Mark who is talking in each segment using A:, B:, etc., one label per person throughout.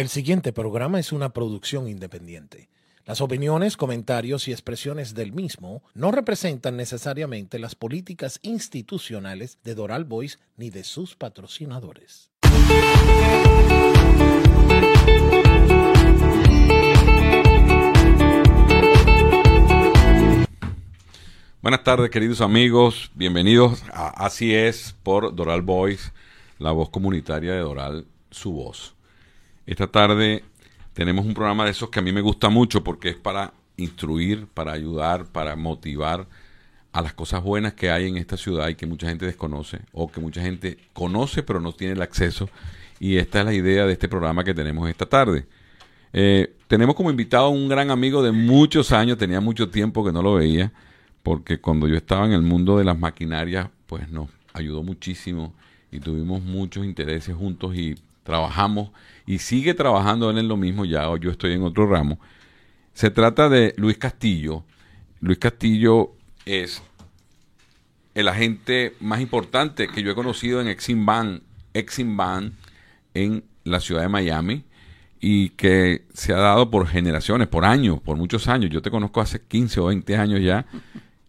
A: El siguiente programa es una producción independiente. Las opiniones, comentarios y expresiones del mismo no representan necesariamente las políticas institucionales de Doral Voice ni de sus patrocinadores.
B: Buenas tardes, queridos amigos. Bienvenidos a Así es por Doral Voice, la voz comunitaria de Doral, su voz. Esta tarde tenemos un programa de esos que a mí me gusta mucho porque es para instruir, para ayudar, para motivar a las cosas buenas que hay en esta ciudad y que mucha gente desconoce o que mucha gente conoce pero no tiene el acceso. Y esta es la idea de este programa que tenemos esta tarde. Eh, tenemos como invitado a un gran amigo de muchos años, tenía mucho tiempo que no lo veía, porque cuando yo estaba en el mundo de las maquinarias, pues nos ayudó muchísimo y tuvimos muchos intereses juntos y trabajamos y sigue trabajando él en lo mismo, ya yo estoy en otro ramo. Se trata de Luis Castillo. Luis Castillo es el agente más importante que yo he conocido en Exim Bank, en la ciudad de Miami y que se ha dado por generaciones, por años, por muchos años. Yo te conozco hace 15 o 20 años ya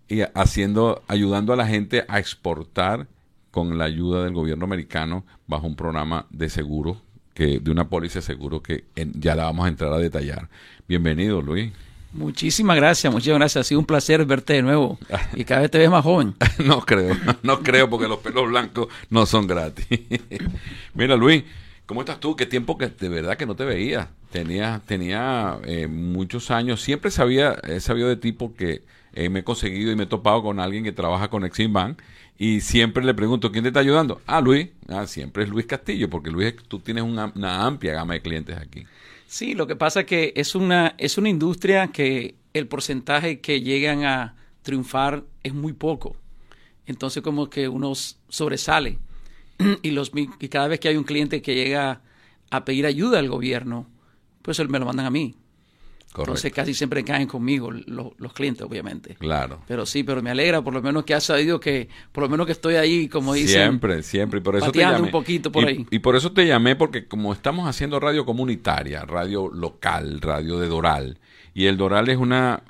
B: y haciendo ayudando a la gente a exportar con la ayuda del gobierno americano bajo un programa de seguro, que, de una póliza de seguro que ya la vamos a entrar a detallar. Bienvenido, Luis.
C: Muchísimas gracias, muchas gracias. Ha sido un placer verte de nuevo. Y cada vez te ves más joven.
B: no creo, no creo porque los pelos blancos no son gratis. Mira, Luis, ¿cómo estás tú? Qué tiempo que de verdad que no te veía. Tenía, tenía eh, muchos años. Siempre sabía, he sabido de ti porque eh, me he conseguido y me he topado con alguien que trabaja con Exim Bank y siempre le pregunto, ¿quién te está ayudando? Ah, Luis. Ah, siempre es Luis Castillo, porque Luis, tú tienes una, amplia gama de clientes aquí.
C: Sí, lo que pasa es que es una, es una industria que el porcentaje que llegan a triunfar es muy poco. Entonces como que uno sobresale. y, los, y cada vez que hay un cliente que llega a pedir ayuda al gobierno, pues él me lo mandan a mí. Entonces casi siempre caen conmigo los, clientes, obviamente.
B: Claro.
C: Pero sí, pero me alegra por lo menos que has sabido que, por lo menos que estoy ahí, como dicen.
B: Siempre, siempre. Y por eso te llamé.
C: un poquito por ahí.
B: Y por eso te llamé, porque como estamos haciendo radio comunitaria, radio local, radio de Doral, y el Doral es una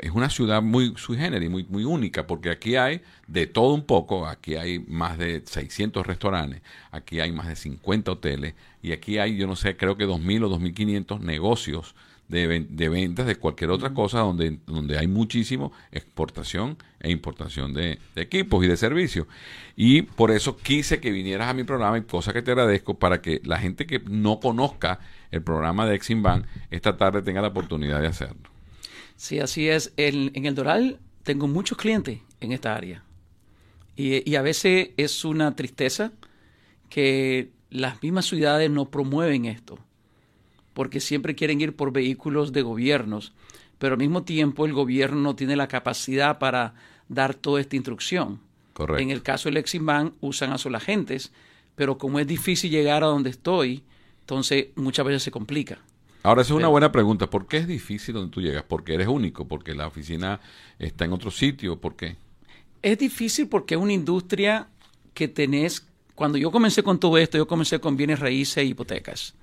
B: es una ciudad muy sui generis, muy, muy única, porque aquí hay de todo un poco, aquí hay más de 600 restaurantes, aquí hay más de 50 hoteles, y aquí hay, yo no sé, creo que 2.000 o 2.500 negocios de, de, ventas de cualquier otra cosa donde, donde hay muchísimo exportación e importación de, equipos y de servicios. Y por eso quise que vinieras a mi programa y cosa que te agradezco para que la gente que no conozca el programa de Exim Bank esta tarde tenga la oportunidad de hacerlo.
C: Sí, así es. En, en el Doral tengo muchos clientes en esta área. Y, y a veces es una tristeza que las mismas ciudades no promueven esto porque siempre quieren ir por vehículos de gobiernos, pero al mismo tiempo el gobierno no tiene la capacidad para dar toda esta instrucción.
B: Correcto.
C: En el caso del Eximban usan a sus agentes, pero como es difícil llegar a donde estoy, entonces muchas veces se complica.
B: Ahora, esa es una buena pregunta. ¿Por qué es difícil donde tú llegas? ¿Porque eres único? ¿Porque la oficina está en otro sitio? ¿Por qué?
C: Es difícil porque es una industria que tenés... Cuando yo comencé con todo esto, yo comencé con bienes raíces e hipotecas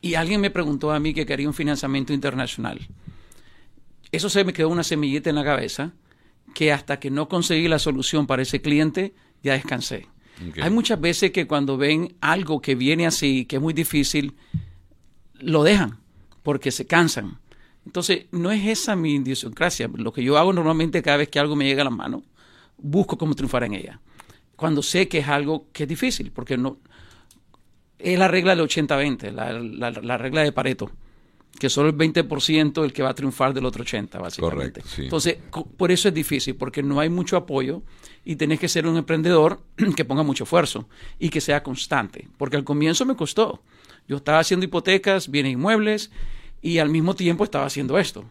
C: y alguien me preguntó a mí que quería un financiamiento internacional. Eso se me quedó una semillita en la cabeza que hasta que no conseguí la solución para ese cliente, ya descansé. Hay muchas veces que cuando ven algo que viene así, que es muy difícil, lo dejan porque se cansan. Entonces, no es esa mi idiosincrasia. Lo que yo hago normalmente cada vez que algo me llega a la mano, busco cómo triunfar en ella. Cuando sé que es algo que es difícil, porque no, es la regla del 80-20, la, regla de Pareto, que solo el 20% el que va a triunfar del otro 80%, básicamente.
B: Correcto,
C: Entonces, por eso es difícil, porque no hay mucho apoyo y tenés que ser un emprendedor que ponga mucho esfuerzo y que sea constante, porque al comienzo me costó. Yo estaba haciendo hipotecas, bienes inmuebles y al mismo tiempo estaba haciendo esto.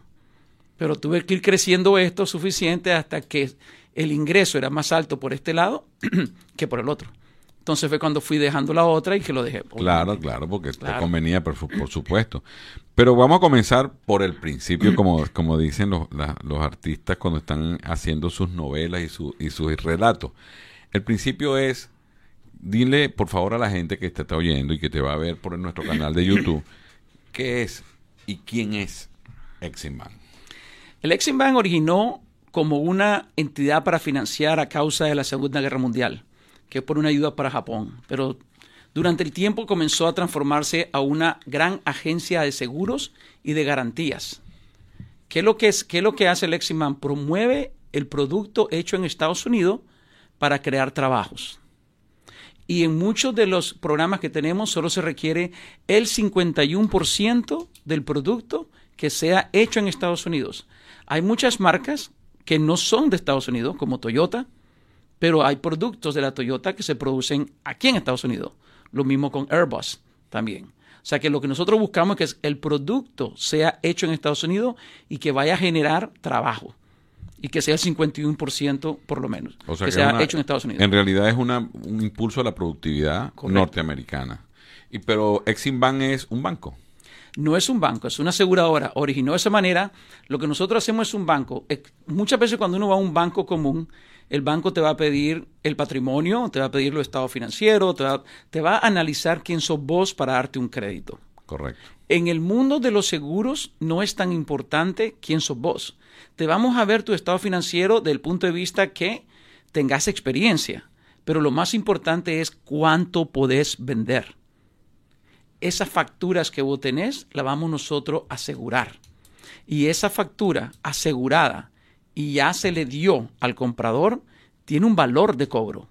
C: Pero tuve que ir creciendo esto suficiente hasta que el ingreso era más alto por este lado que por el otro. Entonces fue cuando fui dejando la otra y que lo dejé.
B: Claro, claro, porque te convenía, por, supuesto. Pero vamos a comenzar por el principio, como, como dicen los, los artistas cuando están haciendo sus novelas y, su, y sus relatos. El principio es, dile por favor a la gente que te está oyendo y que te va a ver por nuestro canal de YouTube, ¿qué es y quién es Exim Bank?
C: El Exim Bank originó como una entidad para financiar a causa de la Segunda Guerra Mundial, que por una ayuda para Japón. Pero durante el tiempo comenzó a transformarse a una gran agencia de seguros y de garantías. ¿Qué es lo que, es, qué es lo que hace el Exim Bank? Promueve el producto hecho en Estados Unidos para crear trabajos. Y en muchos de los programas que tenemos solo se requiere el 51% del producto que sea hecho en Estados Unidos. Hay muchas marcas que no son de Estados Unidos, como Toyota, pero hay productos de la Toyota que se producen aquí en Estados Unidos. Lo mismo con Airbus también. O sea que lo que nosotros buscamos es que el producto sea hecho en Estados Unidos y que vaya a generar trabajo y que sea el 51% por lo menos,
B: O sea,
C: que,
B: que
C: sea
B: una-
C: hecho en Estados Unidos.
B: En realidad es una, un impulso a la productividad
C: Correcto.
B: norteamericana. Y, pero Exim Bank es un banco.
C: No es un banco, es una aseguradora. Originó de esa manera. Lo que nosotros hacemos es un banco. Muchas veces cuando uno va a un banco común, el banco te va a pedir el patrimonio, te va a pedir los estados financieros, te va, te va a analizar quién sos vos para darte un crédito.
B: Correcto.
C: En el mundo de los seguros no es tan importante quién sos vos. Te vamos a ver tu estado financiero desde el punto de vista que tengas experiencia, pero lo más importante es cuánto podés vender. Esas facturas que vos tenés, la vamos nosotros a asegurar. Y esa factura asegurada y ya se le dio al comprador, tiene un valor de cobro.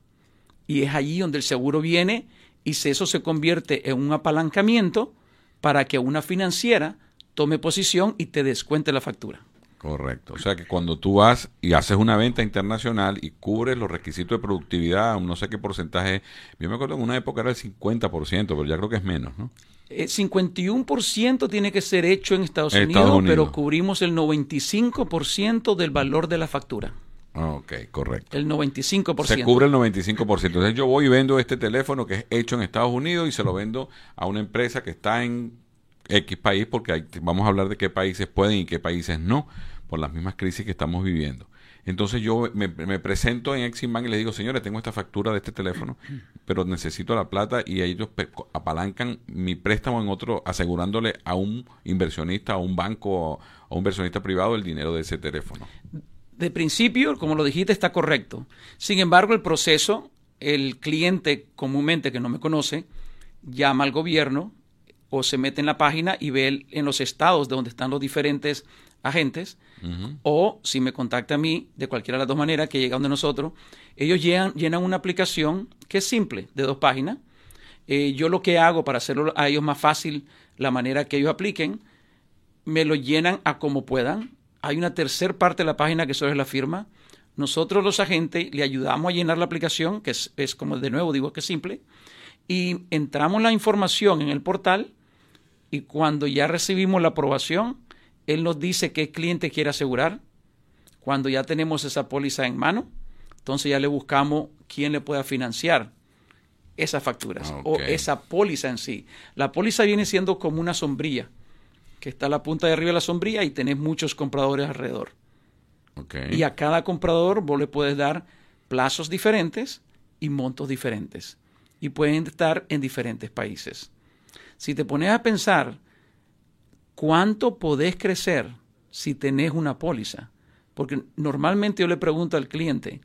C: Y es allí donde el seguro viene y eso se convierte en un apalancamiento para que una financiera tome posición y te descuente la factura.
B: Correcto. O sea que cuando tú vas y haces una venta internacional y cubres los requisitos de productividad, no sé qué porcentaje, yo me acuerdo en una época era el 50%, pero ya creo que es menos, ¿no?
C: Eh, 51% tiene que ser hecho en Estados,
B: En
C: Unidos,
B: Estados Unidos.
C: pero cubrimos el 95% del valor de la factura.
B: Ah, Ok, correcto.
C: El 95%.
B: Se cubre el 95%. Entonces yo voy y vendo este teléfono que es hecho en Estados Unidos y se lo vendo a una empresa que está en X país, porque hay- vamos a hablar de qué países pueden y qué países no, por las mismas crisis que estamos viviendo. Entonces yo me, me presento en Exim Bank y les digo, señores, tengo esta factura de este teléfono, pero necesito la plata y ellos apalancan mi préstamo en otro, asegurándole a un inversionista, a un banco o a un inversionista privado el dinero de ese teléfono.
C: de principio, como lo dijiste, está correcto. Sin embargo, el proceso, el cliente comúnmente que no me conoce, llama al gobierno o se mete en la página y ve en los estados de donde están los diferentes agentes, o si me contacta a mí, de cualquiera de las dos maneras, que llega donde nosotros, ellos llenan, llenan una aplicación que es simple, de dos páginas. Eh, yo lo que hago para hacerlo a ellos más fácil, la manera que ellos apliquen, me lo llenan a como puedan. Hay una tercer parte de la página que solo es la firma. Nosotros los agentes le ayudamos a llenar la aplicación, que es, es como de nuevo digo que es simple, y entramos la información en el portal y cuando ya recibimos la aprobación, él nos dice qué cliente quiere asegurar. Cuando ya tenemos esa póliza en mano, entonces ya le buscamos quién le pueda financiar esas facturas o
B: Ok.
C: esa póliza en sí. La póliza viene siendo como una sombrilla, que está a la punta de arriba de la sombrilla y tenés muchos compradores alrededor. Y a cada comprador vos le puedes dar plazos diferentes y montos diferentes. Y pueden estar en diferentes países. Si te pones a pensar cuánto podés crecer si tenés una póliza, porque normalmente yo le pregunto al cliente,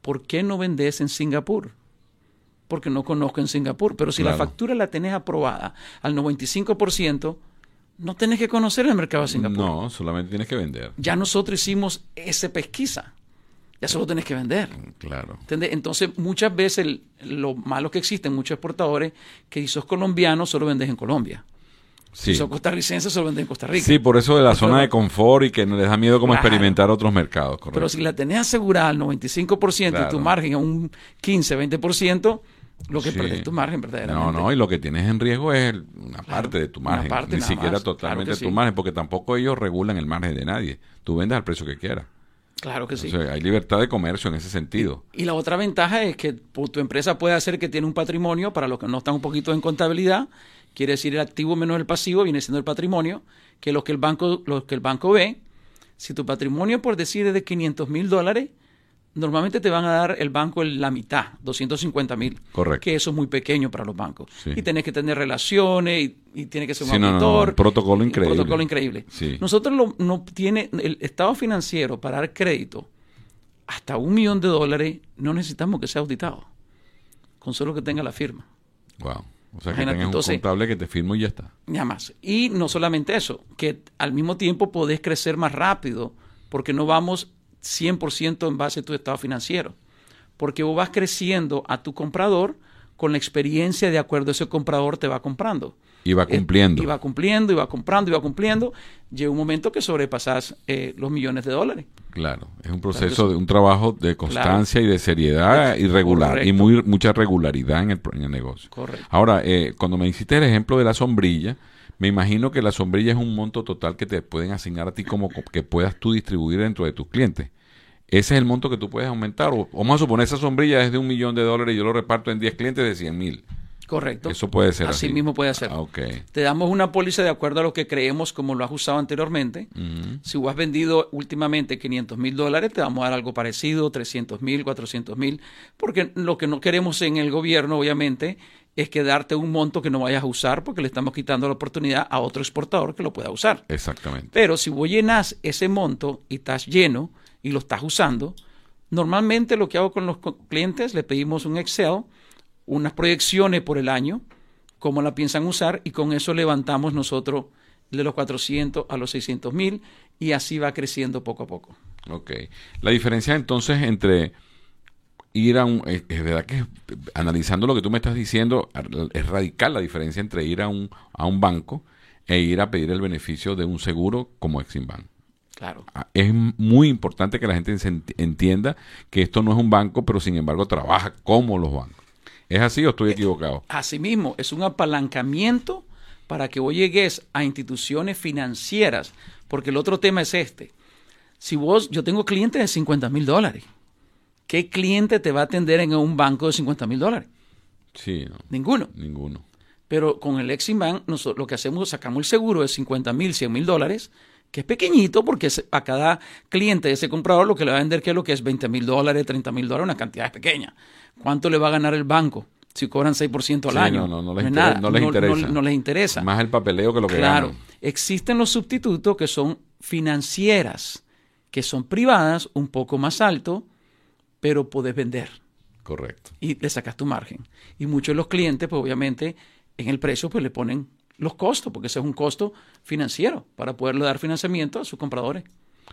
C: ¿por qué no vendés en Singapur? Porque no conozco en Singapur. Pero si la
B: Claro.
C: factura la tenés aprobada al 95%, no tenés que conocer el mercado de Singapur
B: No, solamente tienes que vender.
C: ya nosotros hicimos esa pesquisa. Ya solo tenés que vender.
B: Claro.
C: ¿Entendés? Entonces, muchas veces el- lo malo que existen muchos exportadores, que si sos colombiano, solo vendes en Colombia.
B: Sí.
C: Si sos costarricense, solo vendes en Costa Rica.
B: Sí, por eso de la zona de confort y que no les da miedo como
C: Claro.
B: experimentar otros mercados, correcto.
C: Pero si la tenés asegurada al 95% y tu
B: Claro.
C: margen a un 15, 20%, lo que
B: Sí.
C: perdés tu margen verdaderamente.
B: No, no, y lo que tienes en riesgo es una parte de tu
C: una
B: margen,
C: parte
B: ni siquiera
C: más,
B: totalmente
C: claro
B: tu
C: sí.
B: margen, porque tampoco ellos regulan el margen de nadie. Tú vendes al precio que quieras.
C: Claro que sí.
B: Hay libertad de comercio en ese sentido.
C: Y la otra ventaja es que tu empresa puede hacer que tiene un patrimonio, para los que no están un poquito en contabilidad, quiere decir el activo menos el pasivo, viene siendo el patrimonio, que lo que el banco, lo que el banco ve, si tu patrimonio, por decir, es de 500 mil dólares, normalmente te van a dar el banco en la mitad, 250 mil.
B: Correcto.
C: Que eso es muy pequeño para los bancos.
B: Sí.
C: Y tienes que tener relaciones y, y tiene que ser un
B: Sí, no, no, no,
C: auditor.
B: un protocolo increíble.
C: protocolo increíble.
B: Sí.
C: Nosotros lo- no tiene el estado financiero para dar crédito hasta un millón de dólares no necesitamos que sea auditado. Con solo que tenga la firma.
B: Wow. O sea, que
C: Imagínate,
B: tengas
C: entonces-
B: un contable que te firmo y ya está.
C: Nada más. Y no solamente eso, que al mismo tiempo podés crecer más rápido porque no vamos 100% en base a tu estado financiero. Porque vos vas creciendo a tu comprador con la experiencia de acuerdo a ese comprador te va comprando.
B: Y va
C: Eh,
B: cumpliendo.
C: Y va cumpliendo, y va comprando, y va cumpliendo. Llega un momento que sobrepasas eh, los millones de dólares.
B: Claro, es un proceso
C: Entonces-
B: de un trabajo de constancia y de seriedad y regular y muy mucha regularidad en el, en el negocio.
C: Correcto.
B: Ahora, eh, cuando me hiciste el ejemplo de la sombrilla, me imagino que la sombrilla es un monto total que te pueden asignar a ti como co- que puedas tú distribuir dentro de tus clientes. Ese es el monto que tú puedes aumentar. O, vamos a suponer esa sombrilla es de un millón de dólares y yo lo reparto en 10 clientes de 100 mil.
C: Correcto.
B: Eso puede ser así.
C: Así mismo puede ser.
B: Ah, ok.
C: Te damos una póliza de acuerdo a lo que creemos, como lo has usado anteriormente. Si has vendido últimamente 500 mil dólares, te vamos a dar algo parecido, 300 mil, 400 mil, porque lo que no queremos en el gobierno, obviamente, es que darte un monto que no vayas a usar porque le estamos quitando la oportunidad a otro exportador que lo pueda usar.
B: Exactamente.
C: Pero si vos llenas ese monto y estás lleno y lo estás usando, normalmente lo que hago con los clientes, le pedimos un Excel, unas proyecciones por el año, cómo la piensan usar y con eso levantamos nosotros de los 400 a los 600 mil y así va creciendo poco a poco.
B: Ok. La diferencia entonces entre ir a un... Es, es verdad que eh, analizando lo que tú me estás diciendo, es radical la diferencia entre ir a un, a un banco e ir a pedir el beneficio de un seguro como Eximbank.
C: Claro.
B: Ah, Es muy importante que la gente entienda que esto no es un banco, pero sin embargo trabaja como los bancos. ¿Es así o estoy equivocado?
C: Asimismo, es un apalancamiento para que vos llegues a instituciones financieras, porque el otro tema es este. Si vos, yo tengo clientes de 50 mil dólares, ¿qué cliente te va a atender en un banco de 50 mil dólares?
B: Sí, no,
C: Ninguno.
B: ninguno.
C: Pero con el Exim Bank, nosotros lo que hacemos es sacamos el seguro de 50 mil, 100 mil dólares, que es pequeñito porque a cada cliente de ese comprador lo que le va a vender que es lo que es 20 mil dólares, 30 mil dólares, una cantidad pequeña. ¿Cuánto le va a ganar el banco si cobran 6% al
B: Sí,
C: año?
B: no, no, no les no les interesa.
C: no les interesa.
B: Más el papeleo que lo que
C: Claro,
B: ganan.
C: existen los sustitutos que son financieras, que son privadas, un poco más alto, pero puedes vender
B: Correcto.
C: y le sacas tu margen. Y muchos de los clientes, pues obviamente, en el precio, pues le ponen los costos, porque ese es un costo financiero para poderle dar financiamiento a sus compradores.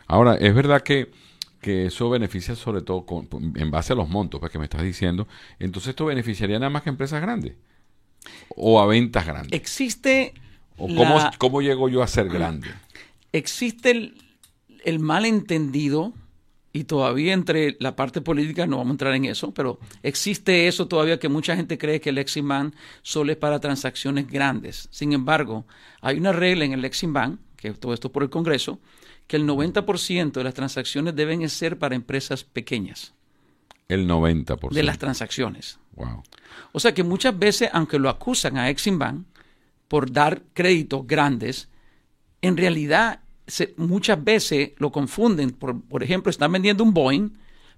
B: Ahora, es verdad que, que eso beneficia sobre todo con- en base a los montos pues, que me estás diciendo. Entonces, ¿esto beneficiaría nada más que empresas grandes? ¿O a ventas grandes?
C: Existe,
B: ¿O cómo, cómo llego yo a ser grande?
C: existe el, el malentendido, y todavía entre la parte política no vamos a entrar en eso, pero existe eso todavía que mucha gente cree que el Exim Bank solo es para transacciones grandes. Sin embargo, hay una regla en el Exim Bank, que todo esto por el Congreso, que el 90% de las transacciones deben ser para empresas pequeñas,
B: El 90%.
C: de las transacciones.
B: Wow.
C: O sea que muchas veces, aunque lo acusan a Exim Bank por dar créditos grandes, en realidad se- muchas veces lo confunden. Por, por ejemplo, están vendiendo un Boeing,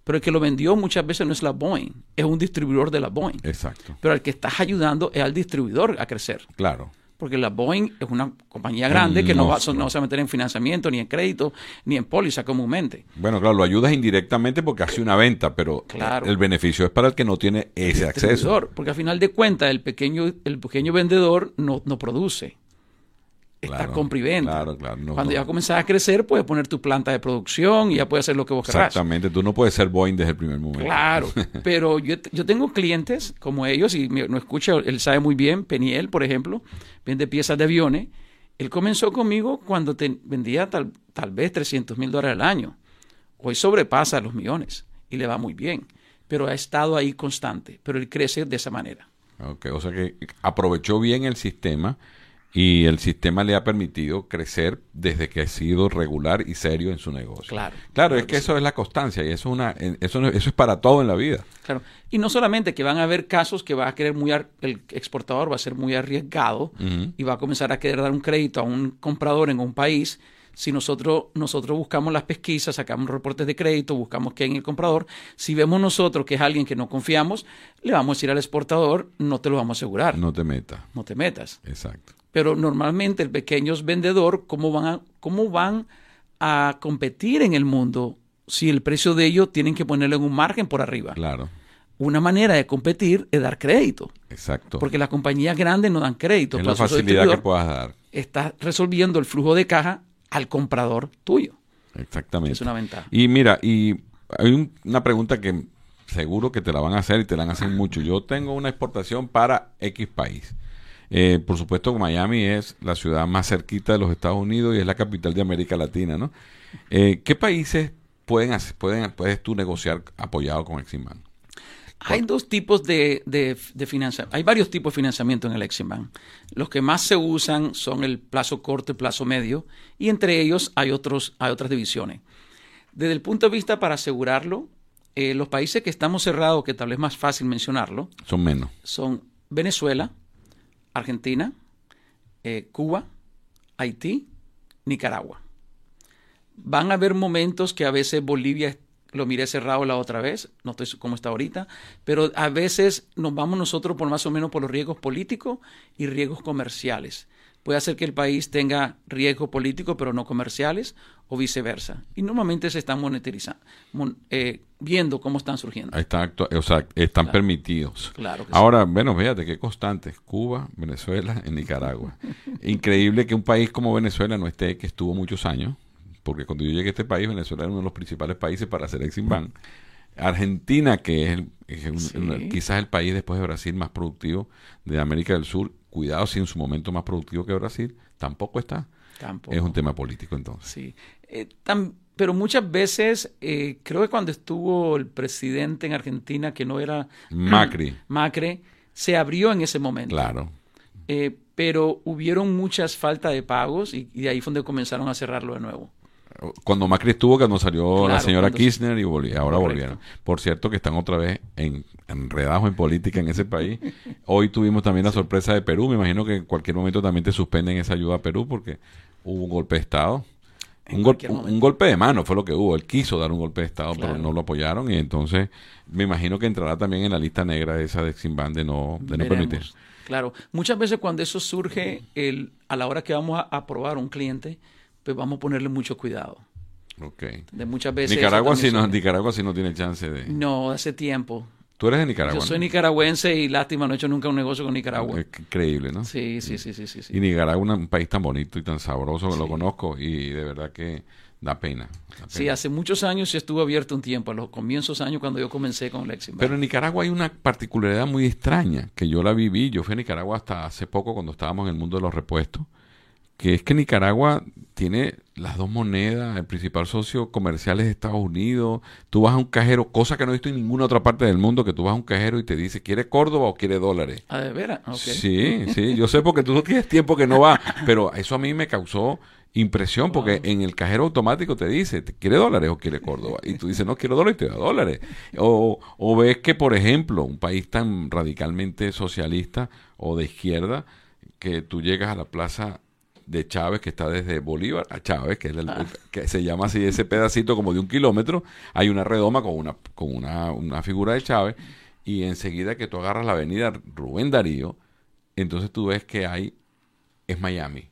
C: pero el que lo vendió muchas veces no es la Boeing, es un distribuidor de la Boeing.
B: Exacto.
C: Pero al que estás ayudando es al distribuidor a crecer.
B: Claro.
C: Porque la Boeing es una compañía grande que no, va, no se va a meter en financiamiento, ni en crédito, ni en póliza comúnmente.
B: Bueno, claro, lo ayudas indirectamente porque hace una venta, pero
C: Claro.
B: el beneficio es para el que no tiene ese acceso.
C: Porque al final de cuentas, el pequeño, el pequeño vendedor no, no produce. Está
B: Claro,
C: compra y venta.
B: claro, claro, no,
C: Cuando
B: no.
C: ya comenzás a crecer, puedes poner tu planta de producción y ya puedes hacer lo que vos querrás.
B: Exactamente. Tú no puedes ser Boeing desde el primer momento.
C: Claro, pero yo, yo tengo clientes como ellos, y me, no escucha, él sabe muy bien, Peniel, por ejemplo, vende piezas de aviones. Él comenzó conmigo cuando te vendía tal, tal vez 300 mil dólares al año. Hoy sobrepasa los millones y le va muy bien, pero ha estado ahí constante, pero él crece de esa manera.
B: Ok, O sea que aprovechó bien el sistema y el sistema le ha permitido crecer desde que ha sido regular y serio en su negocio.
C: Claro,
B: Claro,
C: claro
B: es
C: que
B: que eso es la constancia y eso es una eso no- eso es para todo en la vida.
C: Claro. Y no solamente que van a haber casos que va a querer muy, ar- el exportador va a ser muy arriesgado y va a comenzar a querer dar un crédito a un comprador en un país, Si nosotros, nosotros buscamos las pesquisas, sacamos reportes de crédito, buscamos qué en el comprador, si vemos nosotros que es alguien que no confiamos, le vamos a decir al exportador, no te lo vamos a asegurar.
B: No te metas.
C: No te metas.
B: Exacto.
C: Pero normalmente el pequeño vendedor, ¿cómo van a, cómo van a competir en el mundo si el precio de ellos tienen que ponerlo en un margen por arriba?
B: Claro.
C: Una manera de competir es dar crédito.
B: Exacto.
C: Porque las compañías grandes no dan crédito.
B: Es la facilidad que puedas dar.
C: Estás resolviendo el flujo de caja al comprador tuyo.
B: Exactamente.
C: Es una ventaja.
B: Y mira, y hay una pregunta que seguro que te la van a hacer y te la van a hacer mucho. Yo tengo una exportación para X país. Eh, por supuesto, Miami es la ciudad más cerquita de los Estados Unidos y es la capital de América Latina, ¿no? Eh, ¿Qué países pueden, pueden puedes tú negociar apoyado con Exim Bank?
C: Hay dos tipos de, de, financiamiento. Hay varios tipos de financiamiento en el Exim Bank. Los que más se usan son el plazo corto y plazo medio, y entre ellos hay, otros, hay otras divisiones. Desde el punto de vista para asegurarlo, eh, los países que estamos cerrados, que tal vez es más fácil mencionarlo,
B: son menos.
C: Son Venezuela, Argentina, eh, Cuba, Haití, Nicaragua. Van a haber momentos que a veces Bolivia lo miré cerrado la otra vez, no estoy como está ahorita, pero a veces nos vamos nosotros por más o menos por los riesgos políticos y riesgos comerciales. Puede hacer que el país tenga riesgos políticos pero no comerciales o viceversa. Y normalmente se están monetarizando, eh, viendo cómo están surgiendo.
B: Están, o sea, están permitidos.
C: Claro
B: Ahora, bueno, fíjate qué constantes. Cuba, Venezuela y Nicaragua. Increíble que un país como Venezuela no esté, que estuvo muchos años, porque cuando yo llegué a este país, Venezuela era uno de los principales países para hacer Exim Bank. Argentina, que es, quizás el país después de Brasil más productivo de América del Sur, cuidado si en su momento más productivo que Brasil, tampoco está.
C: Tampoco.
B: Es un tema político entonces.
C: Sí. Eh, pero muchas veces, eh, creo que cuando estuvo el presidente en Argentina, que no era
B: Macri,
C: Macri se abrió en ese momento.
B: Claro.
C: Eh, pero hubieron muchas faltas de pagos y, y, de ahí fue donde comenzaron a cerrarlo de nuevo
B: cuando Macri estuvo, cuando salió la señora Kirchner y ahora volvieron. Por cierto que están otra vez en, enredados en política en ese país. Hoy tuvimos también la sorpresa de Perú. Me imagino que en cualquier momento también te suspenden esa ayuda a Perú porque hubo un golpe de Estado. Un, un, golpe de mano fue lo que hubo. Él quiso dar un golpe de Estado, pero no lo apoyaron. Y entonces me imagino que entrará también en la lista negra esa de Eximban de no, de no permitir.
C: Claro. Muchas veces cuando eso surge, el, a la hora que vamos a aprobar un cliente, pues vamos a ponerle mucho cuidado.
B: Ok.
C: De muchas veces.
B: Nicaragua sí, no, Nicaragua sí no tiene chance de.
C: No, hace tiempo.
B: Tú eres de Nicaragua.
C: Yo soy nicaragüense y lástima, no he hecho nunca un negocio con Nicaragua.
B: increíble, ¿no?
C: Sí, sí, sí, sí, sí,
B: Y Nicaragua es un país tan bonito y tan sabroso que lo conozco y de verdad que da pena,
C: Sí, hace muchos años estuvo abierto un tiempo, a los comienzos años cuando yo comencé con Lexington.
B: Pero en Nicaragua hay una particularidad muy extraña que yo la viví. Yo fui a Nicaragua hasta hace poco cuando estábamos en el mundo de los repuestos que es que Nicaragua tiene las dos monedas, el principal socio comercial es Estados Unidos, tú vas a un cajero, cosa que no he visto en ninguna otra parte del mundo, que tú vas a un cajero y te dice, ¿quiere Córdoba o quiere dólares?
C: Ah, de veras,
B: Sí, sí, yo sé porque tú no tienes tiempo que no va, pero eso a mí me causó impresión porque en el cajero automático te dice, ¿quiere dólares o quiere Córdoba? Y tú dices, no quiero dólares y te da dólares. O, o ves que, por ejemplo, un país tan radicalmente socialista o de izquierda, que tú llegas a la plaza de Chávez, que está desde Bolívar a Chávez, que, es ah. que se llama así ese pedacito como de un kilómetro, hay una redoma con una, con una, una figura de Chávez, y enseguida que tú agarras la avenida Rubén Darío, entonces tú ves que hay, es Miami.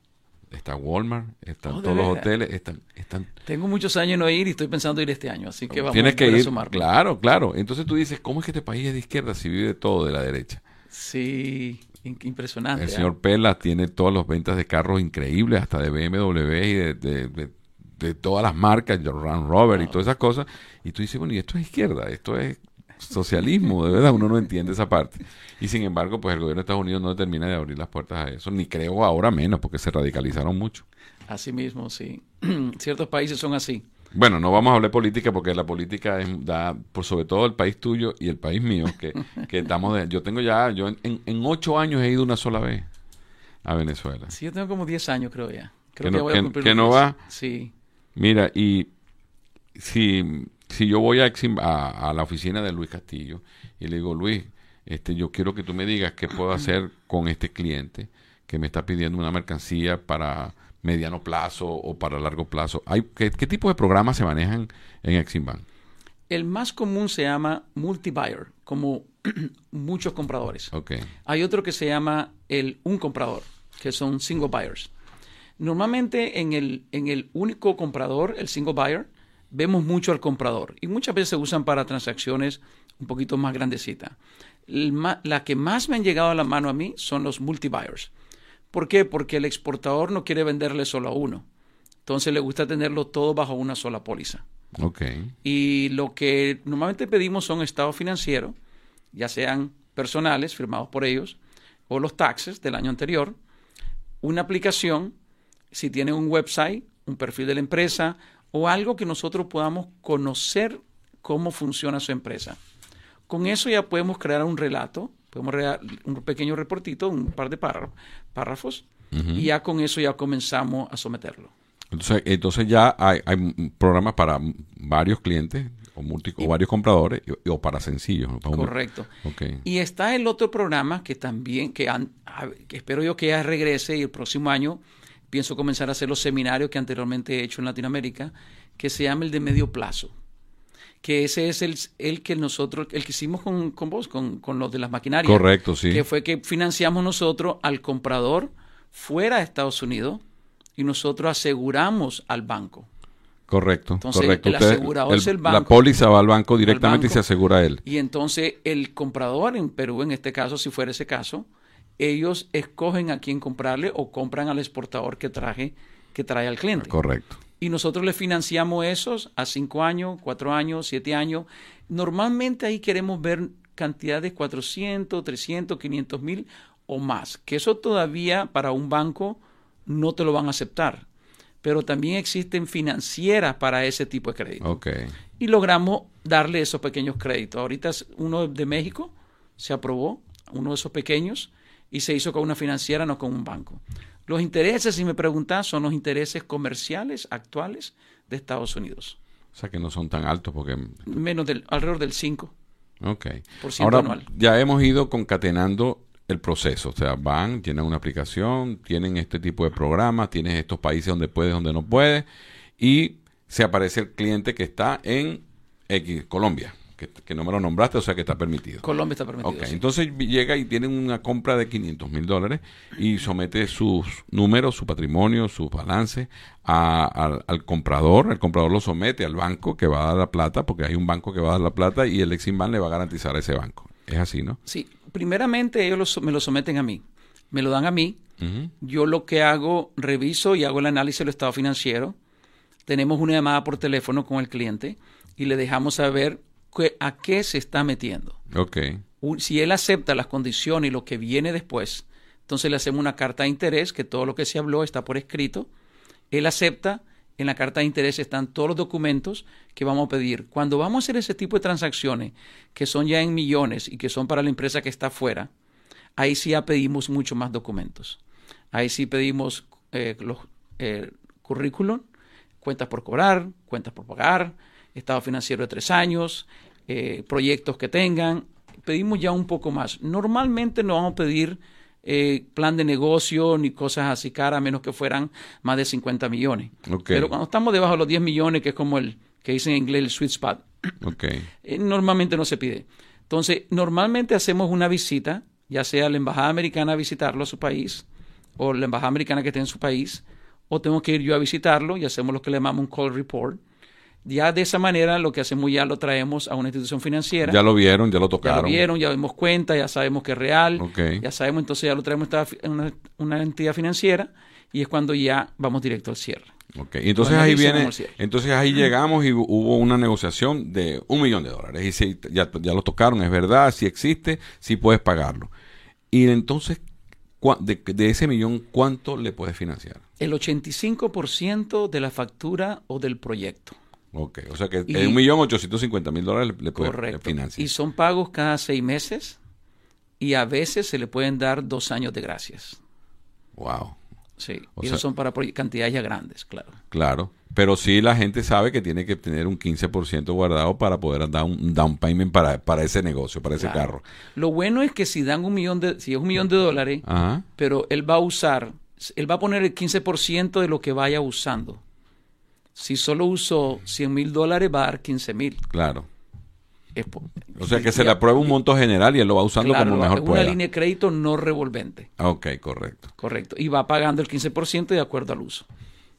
B: Está Walmart, están todos los hoteles, están, están...
C: Tengo muchos años no ir y estoy pensando ir este año, así que vamos
B: Tienes que ir, claro, claro. Entonces tú dices, ¿cómo es que este país es de izquierda si vive todo de la derecha?
C: Sí, impresionante.
B: El señor ¿eh? Pela tiene todas las ventas de carros increíbles, hasta de BMW y de, de, todas las marcas, Land Rover y todas esas cosas. Y tú dices, bueno, y esto es izquierda, esto es socialismo, de verdad, uno no entiende esa parte. Y sin embargo, pues el gobierno de Estados Unidos no termina de abrir las puertas a eso, ni creo ahora menos, porque se radicalizaron mucho.
C: Así mismo, sí. Ciertos países son así.
B: Bueno, no vamos a hablar política porque la política es, da, por sobre todo el país tuyo y el país mío, que, que estamos de, yo tengo ya, yo en, en, ocho años he ido una sola vez a Venezuela.
C: Sí, yo tengo como diez años creo ya. Creo
B: que, no, voy a que no va.
C: Sí.
B: Mira, y si, si yo voy a, a, a, la oficina de Luis Castillo y le digo, Luis, este, yo quiero que tú me digas qué puedo hacer con este cliente que me está pidiendo una mercancía para mediano plazo o para largo plazo. Hay, ¿qué, qué tipo de programas se manejan en Exim Bank?
C: El más común se llama multi-buyer, como muchos compradores. Hay otro que se llama el un comprador, que son single buyers. Normalmente en el, en el único comprador, el single buyer, vemos mucho al comprador y muchas veces se usan para transacciones un poquito más grandecitas. La que más me han llegado a la mano a mí son los multi-buyers. ¿Por qué? Porque el exportador no quiere venderle solo a uno. Entonces le gusta tenerlo todo bajo una sola póliza.
B: Ok.
C: Y lo que normalmente pedimos son estados financieros, ya sean personales, firmados por ellos, o los taxes del año anterior, una aplicación, si tiene un website, un perfil de la empresa, o algo que nosotros podamos conocer cómo funciona su empresa. Con eso ya podemos crear un relato, podemos un pequeño reportito, un par de párra- párrafos, y ya con eso ya comenzamos a someterlo.
B: Entonces, entonces ya hay, programas para varios clientes o, multi- o varios compradores y- o para sencillos. ¿no? Para un-
C: Correcto.
B: Ok.
C: Y está el otro programa que también, que, han- que espero yo que ya regrese y el próximo año pienso comenzar a hacer los seminarios que anteriormente he hecho en Latinoamérica, que se llama el de medio plazo. Que ese es el, el que nosotros, el que hicimos con, con vos, con, con los de las maquinarias.
B: Correcto, sí.
C: Que fue que financiamos nosotros al comprador fuera de Estados Unidos y nosotros aseguramos al banco.
B: Correcto,
C: Entonces,
B: correcto.
C: el asegurador es el
B: La
C: banco.
B: póliza va al banco directamente y
C: banco.
B: se asegura él.
C: Y entonces el comprador en Perú, en este caso, si fuera ese caso, ellos escogen a quién comprarle o compran al exportador que traje, que trae al cliente.
B: Correcto.
C: Y nosotros le financiamos esos a cinco años, cuatro años, siete años. Normalmente ahí queremos ver cantidades 400, 300, 500 mil o más. Que eso todavía para un banco no te lo van a aceptar. Pero también existen financieras para ese tipo de crédito
B: Ok.
C: y logramos darle esos pequeños créditos. Ahorita uno de México se aprobó, uno de esos pequeños, y se hizo con una financiera, no con un banco. Los intereses, si me preguntas, son los intereses comerciales actuales de Estados Unidos.
B: O sea que no son tan altos porque...
C: Menos del, alrededor del 5.
B: Ok.
C: Por ciento
B: Ahora,
C: anual.
B: ya hemos ido concatenando el proceso. O sea, van, tienen una aplicación, tienen este tipo de programas, tienes estos países donde puedes, donde no puedes, y se aparece el cliente que está en X, Colombia, que, que no me lo nombraste, o sea que está permitido.
C: Colombia está permitido.
B: Ok,
C: sí.
B: entonces llega y tiene una compra de 500 mil dólares y somete sus números, su patrimonio, sus balances a- al, al comprador. El comprador lo somete al banco que va a dar la plata, porque hay un banco que va a dar la plata y el Exim Bank le va a garantizar a ese banco. Es así, ¿no?
C: Sí, primeramente ellos lo me lo someten a mí. Me lo dan a mí. Yo lo que hago, reviso y hago el análisis del estado financiero. Tenemos una llamada por teléfono con el cliente y le dejamos saber que- a qué se está metiendo.
B: Ok,
C: Un- si él acepta las condiciones y lo que viene después, entonces le hacemos una carta de interés, que todo lo que se habló está por escrito. Él acepta, en la carta de interés están todos los documentos que vamos a pedir. Cuando vamos a hacer ese tipo de transacciones, que son ya en millones y que son para la empresa que está afuera, ahí sí ya pedimos mucho más documentos. Ahí sí pedimos eh, los eh, currículum, cuentas por cobrar, cuentas por pagar, estado financiero de tres años, eh, proyectos que tengan. Pedimos ya un poco más. Normalmente no vamos a pedir eh, plan de negocio ni cosas así caras, a menos que fueran más de 50 millones. Pero cuando estamos debajo de los 10 millones, que es como el que dicen en inglés el sweet spot, eh, normalmente no se pide. Entonces, normalmente hacemos una visita, ya sea la embajada americana a visitarlo a su país, o la embajada americana que esté en su país, o tengo que ir yo a visitarlo y hacemos lo que le llamamos un call report. Ya de esa manera lo que hacemos ya lo traemos a una institución financiera.
B: ya lo vieron, ya lo
C: Ya
B: tocaron.
C: lo vieron, ya dimos cuenta, ya sabemos que es real,
B: Ok.
C: ya sabemos, entonces ya lo traemos a una, una entidad financiera y es cuando ya vamos directo al cierre.
B: Ok, y entonces ahí viene, entonces ahí llegamos y hu- hubo una negociación de un millón de dólares. Y si ya, ya lo tocaron, es verdad, si existe, si puedes pagarlo. Y entonces, de, de ese millón, ¿cuánto le puedes financiar?
C: El 85% de la factura o del proyecto.
B: Ok, o sea que un millón ochocientos cincuenta mil dólares le,
C: Correcto.
B: financiar.
C: Y son pagos cada seis meses y a veces se le pueden dar dos años de gracias.
B: Wow,
C: Sí.
B: O
C: y esos
B: sea-
C: son para cantidades ya grandes, claro.
B: claro. Pero sí la gente sabe que tiene que tener un 15% guardado para poder dar un down payment para, para ese negocio, para ese
C: Claro.
B: carro.
C: Lo bueno es que si dan un millón de, si es un millón de dólares,
B: Ajá.
C: pero él va a usar él va a poner el 15% de lo que vaya usando. Si solo usó 100 mil dólares, va a dar 15 mil.
B: Claro. o sea que se le aprueba un monto general y él lo va usando como mejor
C: pueda. Una línea de crédito no revolvente.
B: Ok, correcto.
C: Correcto. Y va pagando el 15% de acuerdo al uso.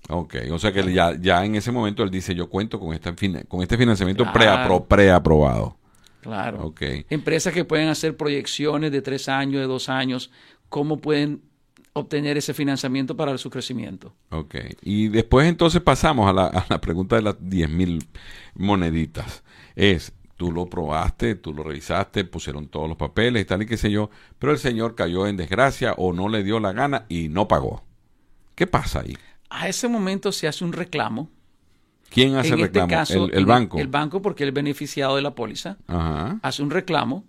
B: Ok, o sea que ya, ya en ese momento él dice, yo cuento con, esta, con este financiamiento preaprobado.
C: Claro. Okay. Empresas que pueden hacer proyecciones de tres años, de dos años, cómo pueden obtener ese financiamiento para su crecimiento.
B: Ok. Y después entonces pasamos a la, a la pregunta de las 10 mil moneditas. Es, tú lo probaste, tú lo revisaste, pusieron todos los papeles y tal y qué sé yo, pero el señor cayó en desgracia o no le dio la gana y no pagó. ¿Qué pasa ahí?
C: A ese momento se hace un reclamo
B: ¿Quién hace el este reclamo? el, banco.
C: El, banco, porque el beneficiado de la póliza, hace un reclamo.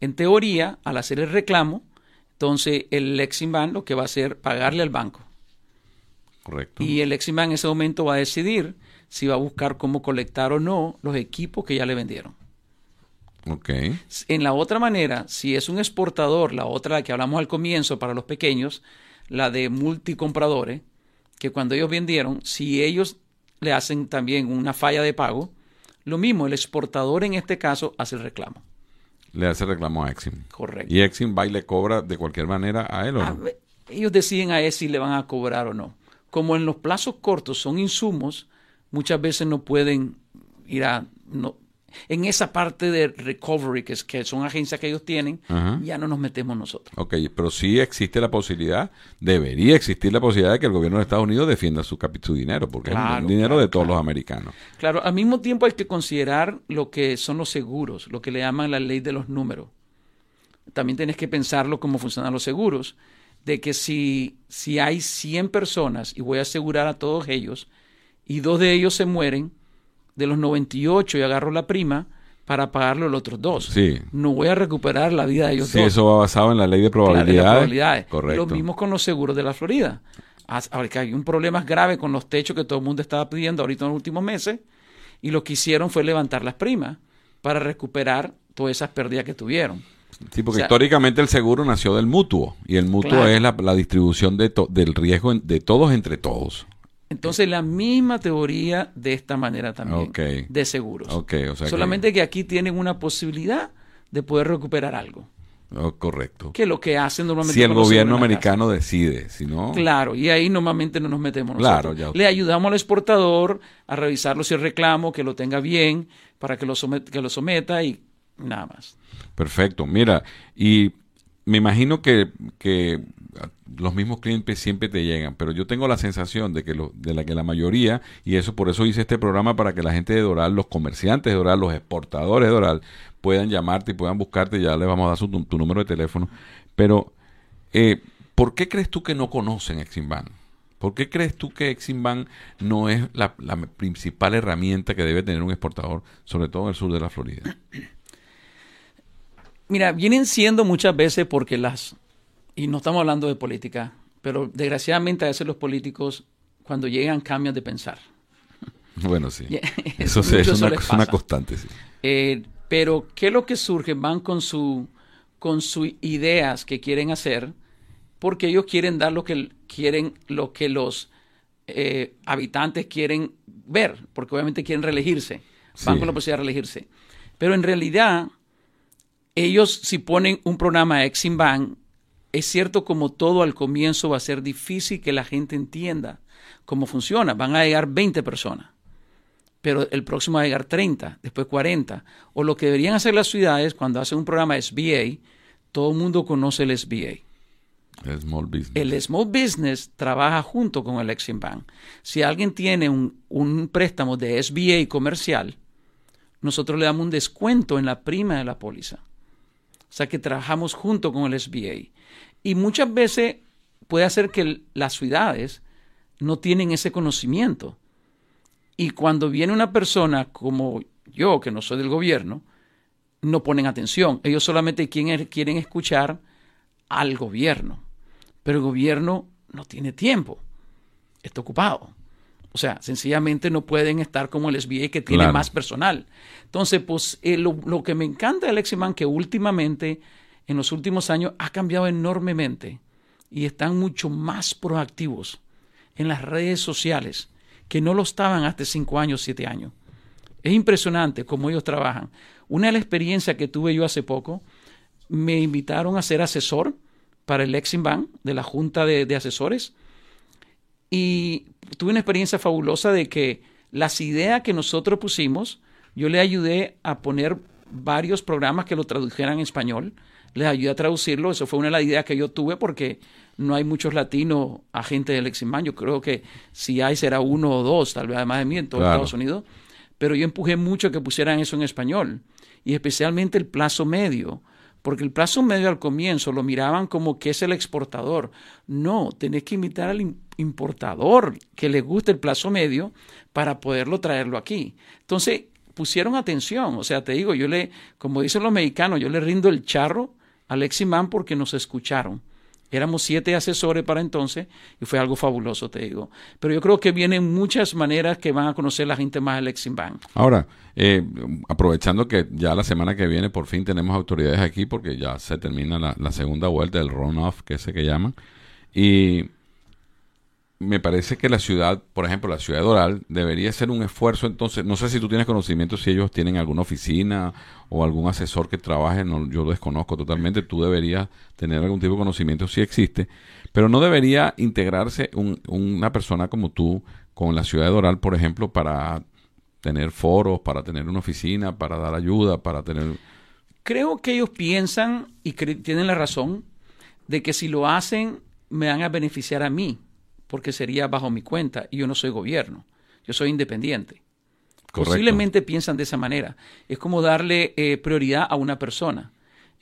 C: En teoría, al hacer el reclamo, entonces el Lexingban lo que va a hacer es pagarle al banco.
B: Correcto.
C: Y el Lexingban en ese momento va a decidir si va a buscar cómo colectar o no los equipos que ya le vendieron.
B: Ok.
C: En la otra manera, si es un exportador, la otra que hablamos al comienzo para los pequeños, la de multicompradores, que cuando ellos vendieron, si ellos le hacen también una falla de pago. Lo mismo, el exportador en este caso hace el reclamo.
B: Le hace reclamo a Exim.
C: Correcto.
B: Y Exim va y le cobra de cualquier manera a él o no.
C: ellos deciden a él si le van a cobrar o no. Como en los plazos cortos son insumos, muchas veces no pueden ir a, no, en esa parte de recovery, que, es, que son agencias que ellos tienen, ya no nos metemos nosotros.
B: Ok, pero sí existe la posibilidad, debería existir la posibilidad de que el gobierno de Estados Unidos defienda su, su dinero, porque es el dinero de todos los americanos.
C: Claro, al mismo tiempo hay que considerar lo que son los seguros, lo que le llaman la ley de los números. También tienes que pensarlo cómo funcionan los seguros, de que si, si hay 100 personas y voy a asegurar a todos ellos, y dos de ellos se mueren, de los 98 y agarro la prima para pagarlo los otros dos.
B: Sí.
C: No voy a recuperar la vida de ellos
B: sí, eso va basado en la ley de probabilidades.
C: Correcto. Lo mismo con los seguros de la Florida. Ahora hay un problema grave con los techos que todo el mundo estaba pidiendo ahorita en los últimos meses y lo que hicieron fue levantar las primas para recuperar todas esas pérdidas que tuvieron.
B: Sí, porque históricamente el seguro nació del mutuo y el mutuo es la, distribución de del riesgo de todos entre todos.
C: Entonces, la misma teoría de esta manera también, de seguros. Solamente que... aquí tienen una posibilidad de poder recuperar algo.
B: Oh, correcto.
C: Que lo que hacen normalmente.
B: Si el gobierno americano decide, si no.
C: Claro, y ahí normalmente no nos metemos nosotros. Claro, Le ayudamos al exportador a revisarlo si es reclamo, que lo tenga bien, para que lo, que lo someta y nada más.
B: Perfecto. Mira, y me imagino que, que los mismos clientes siempre te llegan, pero yo tengo la sensación de que, lo, de la que la mayoría, y eso por eso hice este programa para que la gente de Doral, los comerciantes de Doral, los exportadores de Doral, puedan llamarte y puedan buscarte, ya le vamos a dar tu, número de teléfono. Pero, eh, ¿por qué crees tú que no conocen Eximban? ¿Por qué crees tú que Eximban no es la principal herramienta que debe tener un exportador, sobre todo en el sur de la Florida?
C: Mira, vienen siendo muchas veces porque las y no estamos hablando de política, pero desgraciadamente a veces los políticos cuando llegan cambian de pensar.
B: Bueno, sí. eso, es, una, constante, sí.
C: Eh, pero, ¿qué es lo que surge? Van con su con sus ideas que quieren hacer, porque ellos quieren dar lo que quieren, lo que los eh, habitantes quieren ver, porque obviamente quieren reelegirse. Van con la posibilidad de reelegirse. Pero en realidad, ellos si ponen un programa Exim Bank es cierto como todo al comienzo va a ser difícil que la gente entienda cómo funciona. Van a llegar 20 personas, pero el próximo va a llegar 30, después 40. O lo que deberían hacer las ciudades cuando hacen un programa SBA, todo el mundo conoce el SBA.
B: El Small Business.
C: El Small Business trabaja junto con el Exim Bank. Si alguien tiene un, un préstamo de SBA comercial, nosotros le damos un descuento en la prima de la póliza. O sea que trabajamos junto con el SBA. Y muchas veces puede hacer que las ciudades no tienen ese conocimiento. Y cuando viene una persona como yo, que no soy del gobierno, no ponen atención. Ellos solamente quieren, escuchar al gobierno. Pero el gobierno no tiene tiempo. Está ocupado. O sea, sencillamente no pueden estar como el SBA que tiene más personal. Entonces, pues eh, lo, que me encanta de Aleximan que últimamente en los últimos años ha cambiado enormemente y están mucho más proactivos en las redes sociales que no lo estaban hace cinco años, siete años. Es impresionante cómo ellos trabajan. Una de las experiencias que tuve yo hace poco, me invitaron a ser asesor para el Lexing Bank de la Junta de, de Asesores y tuve una experiencia fabulosa de que las ideas que nosotros pusimos, yo le ayudé a poner varios programas que lo tradujeran en español, les ayudé a traducirlo, eso fue una de las ideas que yo tuve porque no hay muchos latinos agentes del Lexingman, yo creo que si hay será uno o dos, tal vez además de mí en todo Estados Unidos, pero yo empujé mucho que pusieran eso en español y especialmente el plazo medio porque el plazo medio al comienzo lo miraban como que es el exportador. No, tenés que imitar al importador que le guste el plazo medio para poderlo traerlo aquí. Entonces, pusieron atención. O sea, te digo, yo le, como dicen los mexicanos, yo le rindo el charro a Leximán porque nos escucharon. Éramos siete asesores para entonces y fue algo fabuloso, te digo. Pero yo creo que vienen muchas maneras que van a conocer la gente más el Bank.
B: Ahora, eh, aprovechando que ya la semana que viene por fin tenemos autoridades aquí porque ya se termina la, segunda vuelta del runoff, que ese que llaman. Y me parece que la ciudad, por ejemplo, la ciudad de Doral, debería hacer un esfuerzo. Entonces, no sé si tú tienes conocimiento, si ellos tienen alguna oficina o algún asesor que trabaje, no, yo lo desconozco totalmente. Tú deberías tener algún tipo de conocimiento si existe, pero no debería integrarse una persona como tú con la ciudad de Doral, por ejemplo, para tener foros, para tener una oficina, para dar ayuda, para tener.
C: Creo que ellos piensan y tienen la razón de que si lo hacen me van a beneficiar a mí porque sería bajo mi cuenta y yo no soy gobierno, yo soy independiente. Posiblemente piensan de esa manera. Es como darle eh, prioridad a una persona.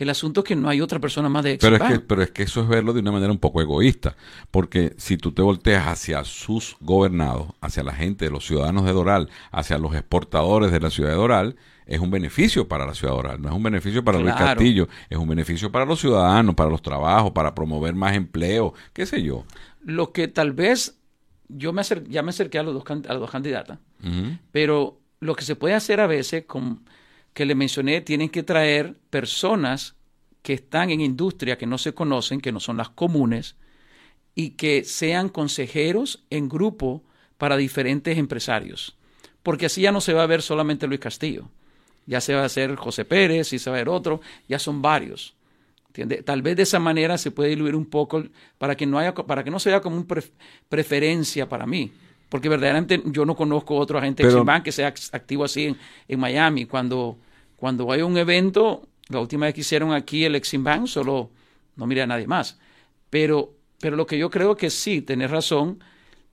C: El asunto es que no hay otra persona más de
B: pero es, que, pero es que eso es verlo de una manera un poco egoísta, porque si tú te volteas hacia sus gobernados, hacia la gente, los ciudadanos de Doral, hacia los exportadores de la ciudad de Doral, es un beneficio para la ciudad de Doral, no es un beneficio para Luis Castillo, es un beneficio para los ciudadanos, para los trabajos, para promover más empleo, qué sé yo.
C: Lo que tal vez yo me ya me acerqué a los dos, a los dos candidatas, pero lo que se puede hacer a veces, con, que le mencioné, tienen que traer personas que están en industria, que no se conocen, que no son las comunes, y que sean consejeros en grupo para diferentes empresarios. Porque así ya no se va a ver solamente Luis Castillo, ya se va a hacer José Pérez y se va a ver otro, ya son varios. Tal vez de esa manera se puede diluir un poco para que no haya, para que no sea como una preferencia para mí. Porque verdaderamente yo no conozco otro agente de Bank que sea activo así en, Miami. Cuando, cuando hay un evento, la última vez que hicieron aquí el Exim Bank, solo no mira a nadie más. Pero, pero lo que yo creo que sí, tenés razón,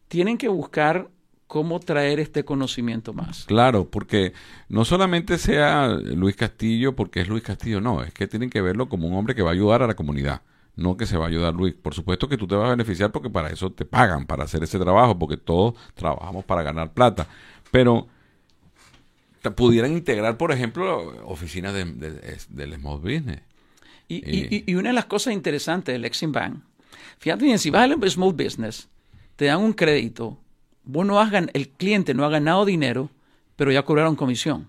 C: tienen que buscar cómo traer este conocimiento más.
B: Claro, porque no solamente sea Luis Castillo porque es Luis Castillo, no, es que tienen que verlo como un hombre que va a ayudar a la comunidad, no que se va a ayudar Luis. Por supuesto que tú te vas a beneficiar porque para eso te pagan, para hacer ese trabajo, porque todos trabajamos para ganar plata, pero te pudieran integrar, por ejemplo, oficinas de, del Small Business.
C: Y, una de las cosas interesantes del Exim Bank, fíjate bien, si vas al Small Business, te dan un crédito vos no has el cliente no ha ganado dinero, pero ya cobraron comisión.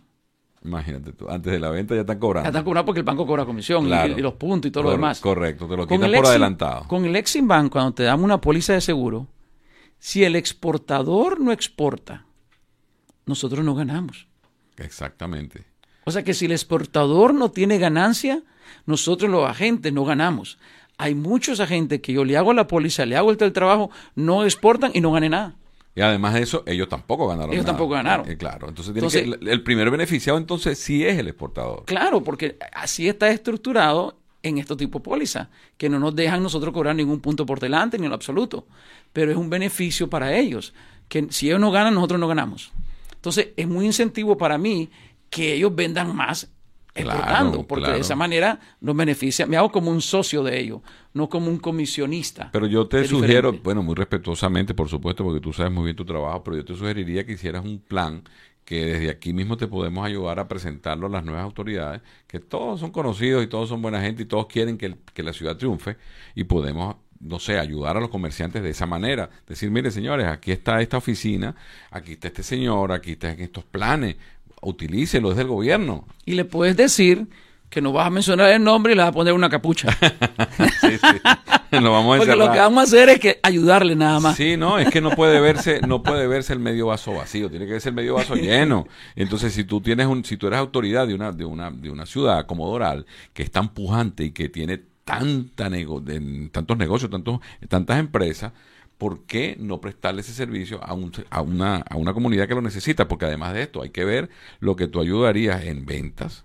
B: Imagínate tú, antes de la venta ya están cobrando.
C: Ya están cobrando porque el banco cobra comisión y, los puntos y todo lo demás.
B: Correcto, te lo quitan por adelantado.
C: Con el Exim Bank, cuando te damos una póliza de seguro, si el exportador no exporta, nosotros no ganamos.
B: Exactamente.
C: O sea que si el exportador no tiene ganancia, nosotros los agentes no ganamos. Hay muchos agentes que yo le hago la póliza, le hago el trabajo, no exportan y no ganan nada.
B: Y además de eso, ellos tampoco ganaron.
C: Ellos tampoco ganaron.
B: Eh, claro, entonces, el primer beneficiado entonces sí es el exportador.
C: Claro, porque así está estructurado en estos tipos de póliza, que no nos dejan nosotros cobrar ningún punto por delante ni en lo absoluto, pero es un beneficio para ellos, que si ellos no ganan, nosotros no ganamos. Entonces, es muy incentivo para mí que ellos vendan más exportando, porque de esa manera nos beneficia, me hago como un socio de ellos, no como un comisionista.
B: Pero yo te sugiero, bueno, muy respetuosamente, por supuesto, porque tú sabes muy bien tu trabajo, pero yo te sugeriría que hicieras un plan que desde aquí mismo te podemos ayudar a presentarlo a las nuevas autoridades, que todos son conocidos y todos son buena gente y todos quieren que, que la ciudad triunfe y podemos no sé, ayudar a los comerciantes de esa manera. Decir, mire señores, aquí está esta oficina, aquí está este señor, aquí están estos planes, utilícelo, es del gobierno.
C: Y le puedes decir que no vas a mencionar el nombre y le vas a poner una capucha.
B: sí, sí. Lo vamos a
C: Porque lo que vamos a hacer es que ayudarle nada más.
B: Sí, no, es que no puede verse, no puede verse el medio vaso vacío, tiene que verse el medio vaso lleno. Entonces, si tú tienes un, si tú eres autoridad de una, de una, de una ciudad como Doral, que es tan pujante y que tiene tanta nego- de- tantos negocios, tantos, tantas empresas, ¿por qué no prestarle ese servicio a, un, a, una, a una comunidad que lo necesita? Porque además de esto, hay que ver lo que tú ayudarías en ventas,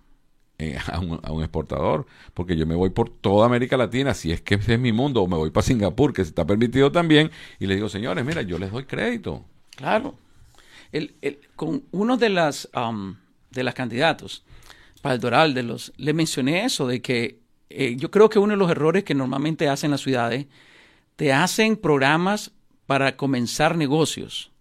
B: eh, a, un, exportador, porque yo me voy por toda América Latina, si es que ese es mi mundo, o me voy para Singapur, que está permitido también, y les digo, señores, mira, yo les doy crédito.
C: Claro. Con uno de las um, de las candidatos para el Doral, de los, le mencioné eso, de que eh, yo creo que uno de los errores que normalmente hacen las ciudades, te hacen programas para comenzar negocios.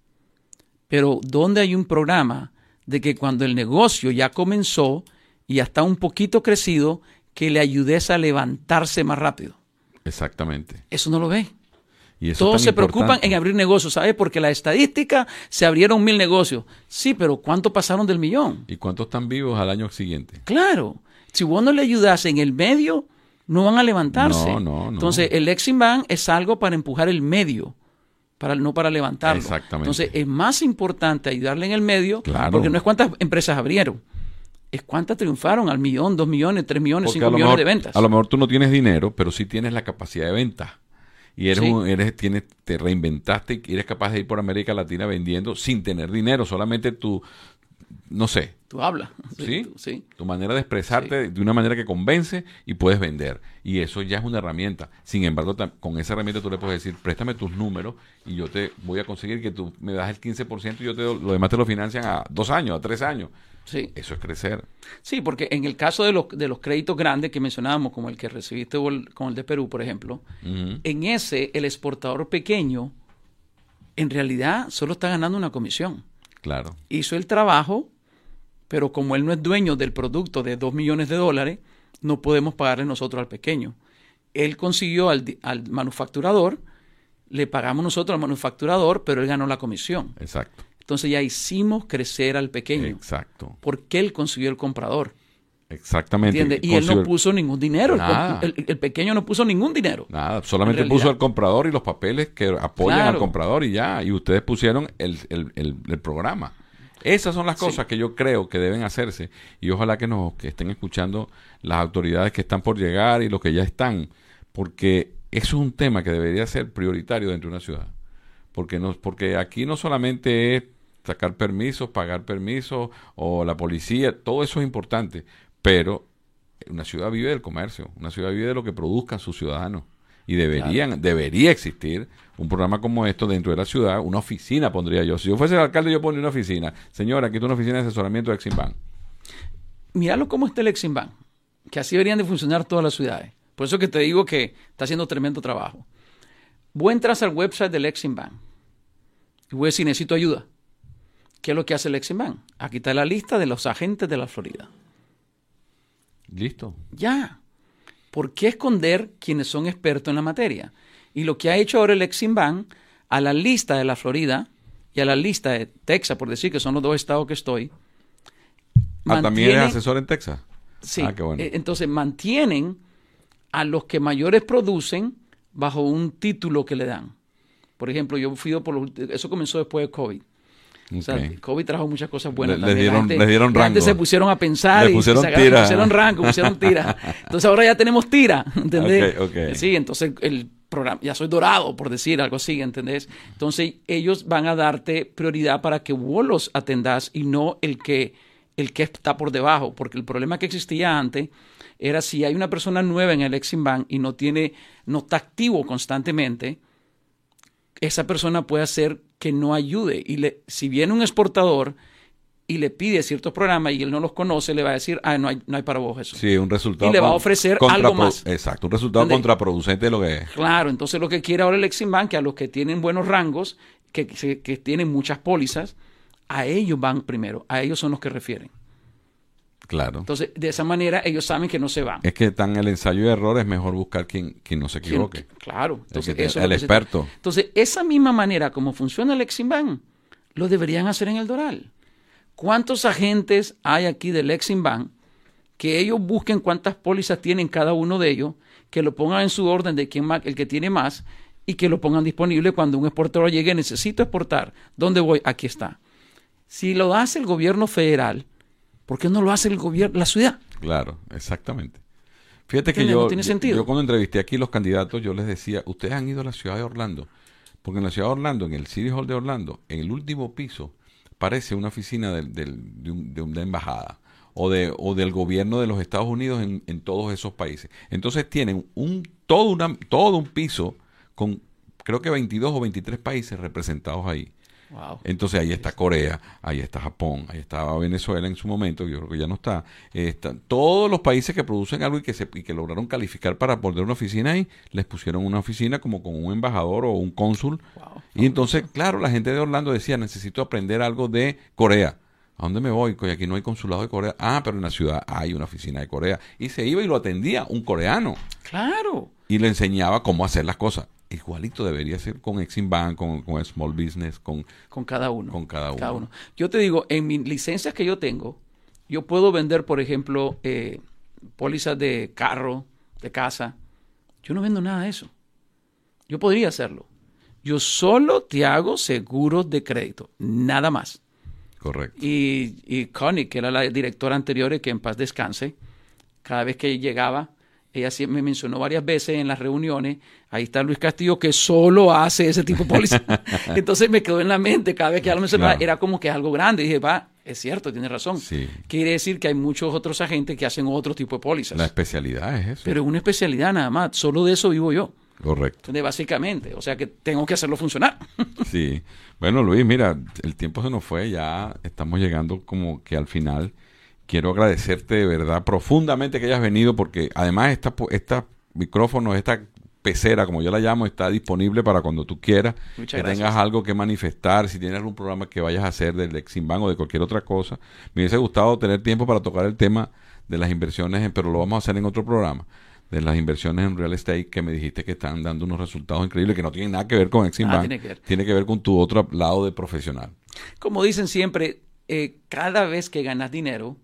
C: Pero ¿dónde hay un programa de que cuando el negocio ya comenzó y ya está un poquito crecido, que le ayudes a levantarse más rápido?
B: Exactamente.
C: Eso no lo ve.
B: Y eso es
C: Todos se preocupan en abrir negocios, ¿sabes? Porque la estadística se abrieron mil negocios. Sí, pero ¿cuánto pasaron del millón?
B: ¿Y cuántos están vivos al año siguiente?
C: Claro. Si vos no le ayudas en el medio, no van a levantarse.
B: No, no, no.
C: Entonces, el Exim Bank es algo para empujar el medio, para, no para levantarlo.
B: Exactamente.
C: Entonces, es más importante ayudarle en el medio,
B: Claro.
C: porque no es cuántas empresas abrieron, es cuántas triunfaron al millón, dos millones, tres millones,
B: Porque
C: cinco millones
B: mejor,
C: de ventas.
B: a lo mejor tú no tienes dinero, pero sí tienes la capacidad de venta. Y eres,
C: Sí.
B: un- eres tienes, te reinventaste y eres capaz de ir por América Latina vendiendo sin tener dinero, solamente tu, no sé,
C: Tú hablas.
B: ¿Sí?
C: tú- sí.
B: tu manera de expresarte de una manera que convence y puedes vender. Y eso ya es una herramienta. Sin embargo, con esa herramienta tú le puedes decir, préstame tus números y yo te voy a conseguir que tú me das el 15% y yo te lo demás te lo financian a dos años, a tres años.
C: Sí.
B: Eso es crecer.
C: Sí, porque en el caso de los, de los créditos grandes que mencionábamos, como el que recibiste con el de Perú, por ejemplo, en ese el exportador pequeño en realidad solo está ganando una comisión.
B: Claro.
C: Hizo el trabajo, pero como él no es dueño del producto de 2 millones de dólares, no podemos pagarle nosotros al pequeño. Él consiguió al, al manufacturador, le pagamos nosotros al manufacturador, pero él ganó la comisión.
B: Exacto.
C: Entonces ya hicimos crecer al pequeño,
B: Exacto.
C: porque él consiguió el comprador.
B: Exactamente.
C: ¿Entiendes? Y él no puso ningún dinero. El. El, el pequeño no puso ningún dinero.
B: Nada, solamente
C: En
B: puso el comprador y los papeles que apoyan
C: Claro.
B: al comprador y ya. Y ustedes pusieron el, el- el- el programa. Esas son las cosas que yo creo que deben hacerse. Y ojalá que nos que estén escuchando las autoridades que están por llegar y los que ya están. Porque eso es un tema que debería ser prioritario dentro de una ciudad. Porque, no, porque aquí no solamente es sacar permisos, pagar permisos o la policía, todo eso es importante. Pero una ciudad vive del comercio, una ciudad vive de lo que produzcan sus ciudadanos. Y deberían, debería existir un programa como esto dentro de la ciudad, una oficina pondría yo. Si yo fuese el alcalde, yo pondría una oficina. Señora, aquí está una oficina de asesoramiento de Exim Bank.
C: Míralo cómo está el Exim Bank, que así deberían de funcionar todas las ciudades. Por eso que te digo que está haciendo tremendo trabajo. Vos entras al website del Exim Bank y voy a decir, necesito ayuda. ¿Qué es lo que hace el Exim Bank? Aquí está la lista de los agentes de la Florida.
B: Listo.
C: Ya. ¿Por qué esconder quienes son expertos en la materia? Y lo que ha hecho ahora el Exim Bank, a la lista de la Florida y a la lista de Texas, por decir que son los dos estados que estoy,
B: Ah, también es asesor en Texas.
C: Sí.
B: Ah, qué bueno.
C: Eh, Entonces mantienen a los que mayores producen bajo un título que le dan. Por ejemplo, yo fui por los, eso comenzó después de COVID. O sea,
B: Ok.
C: COVID trajo muchas cosas buenas.
B: Le-.
C: La
B: dieron-
C: gente-
B: les dieron rango.
C: se pusieron a pensar
B: Le
C: y
B: pusieron
C: se sacaron-
B: tira.
C: pusieron rango, pusieron tira. Entonces ahora ya tenemos tira, ¿entendés?
B: Ok, ok.
C: Sí, entonces el programa, ya soy dorado, por decir algo así, ¿entendés? Entonces ellos van a darte prioridad para que vos los atendas y no el que, el que está por debajo, porque el problema que existía antes era si hay una persona nueva en el Exim Bank y no tiene, no está activo constantemente, esa persona puede hacer que no ayude. Y le, si viene un exportador y le pide ciertos programas y él no los conoce, le va a decir, ah, no hay, no hay para vos eso.
B: Sí, un resultado.
C: Y le va a ofrecer algo más.
B: Exacto, un resultado contraproducente de lo que es.
C: Claro, entonces lo que quiere ahora el Exim Bank, que a los que tienen buenos rangos, que, que, que tienen muchas pólizas, a ellos van primero, a ellos son los que refieren.
B: Claro.
C: Entonces, de esa manera ellos saben que no se van.
B: es que tan el ensayo de error es mejor buscar quien, quien no se
C: ¿Quién-
B: equivoque.
C: Claro. Entonces,
B: que-
C: eso es
B: el
C: se-
B: experto.
C: Entonces, esa misma manera como funciona el Exim Bank, lo deberían hacer en el Doral. ¿Cuántos agentes hay aquí del Exim Bank que ellos busquen cuántas pólizas tienen cada uno de ellos, que lo pongan en su orden de quién más, el que tiene más, y que lo pongan disponible cuando un exportador llegue, necesito exportar. ¿Dónde voy? Aquí está. Si lo hace el gobierno federal, ¿por qué no lo hace el gobierno, la ciudad?
B: Claro, exactamente. Fíjate que yo, yo, cuando entrevisté aquí los candidatos, yo les decía, ustedes han ido a la ciudad de Orlando, porque en la ciudad de Orlando, en el City Hall de Orlando, en el último piso, parece una oficina de, de, una embajada o, de, o del gobierno de los Estados Unidos en, en todos esos países. Entonces tienen un todo, una, todo un piso con creo que 22 o 23 países representados ahí. Entonces ahí está Corea, ahí está Japón, ahí estaba Venezuela en su momento, yo creo que ya no está. Están todos los países que producen algo y que, se, y que lograron calificar para poner una oficina ahí, les pusieron una oficina como con un embajador o un cónsul. Y entonces, claro, la gente de Orlando decía, necesito aprender algo de Corea. ¿A dónde me voy? Que aquí no hay consulado de Corea. Ah, pero en la ciudad hay una oficina de Corea. Y se iba y lo atendía un coreano.
C: Claro.
B: Y le enseñaba cómo hacer las cosas igualito debería ser con Exim Bank, con, con, Small Business, con,
C: con cada uno.
B: Con cada uno.
C: Yo te digo, en mis licencias que yo tengo, yo puedo vender, por ejemplo, eh, pólizas de carro, de casa. Yo no vendo nada de eso. Yo podría hacerlo. Yo solo te hago seguros de crédito, nada más.
B: Correcto.
C: Y, y Connie, que era la directora anterior, que en paz descanse, cada vez que llegaba, ella me mencionó varias veces en las reuniones, ahí está Luis Castillo que solo hace ese tipo de póliza. Entonces me quedó en la mente cada vez que algo me era como que es algo grande. Y dije, va, es cierto, tiene razón. Quiere decir que hay muchos otros agentes que hacen otro tipo de pólizas.
B: La especialidad es eso.
C: Pero es una especialidad nada más, solo de eso vivo yo.
B: Correcto.
C: Entonces, básicamente, o sea que tengo que hacerlo funcionar.
B: sí. Bueno, Luis, mira, el tiempo se nos fue, ya estamos llegando como que al final quiero agradecerte de verdad profundamente que hayas venido porque además esta, esta micrófono, esta pecera, como yo la llamo, está disponible para cuando tú quieras, que tengas algo que manifestar, si tienes algún programa que vayas a hacer del Eximban o de cualquier otra cosa. Me hubiese gustado tener tiempo para tocar el tema de las inversiones, pero lo vamos a hacer en otro programa, de las inversiones en real estate que me dijiste que están dando unos resultados increíbles que no tienen nada que ver con Eximban, tiene, que ver. tiene que ver con tu otro lado de profesional.
C: Como dicen siempre, eh, cada vez que ganas dinero,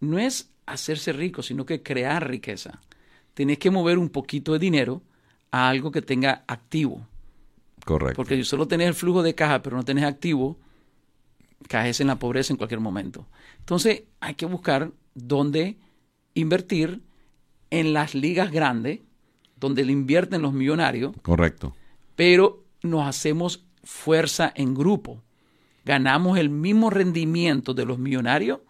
C: no es hacerse rico, sino que crear riqueza. Tienes que mover un poquito de dinero a algo que tenga activo.
B: Correcto.
C: Porque si solo tenés el flujo de caja, pero no tenés activo, caes en la pobreza en cualquier momento. Entonces, hay que buscar dónde invertir en las ligas grandes, donde le invierten los millonarios.
B: Correcto.
C: Pero nos hacemos fuerza en grupo. Ganamos el mismo rendimiento de los millonarios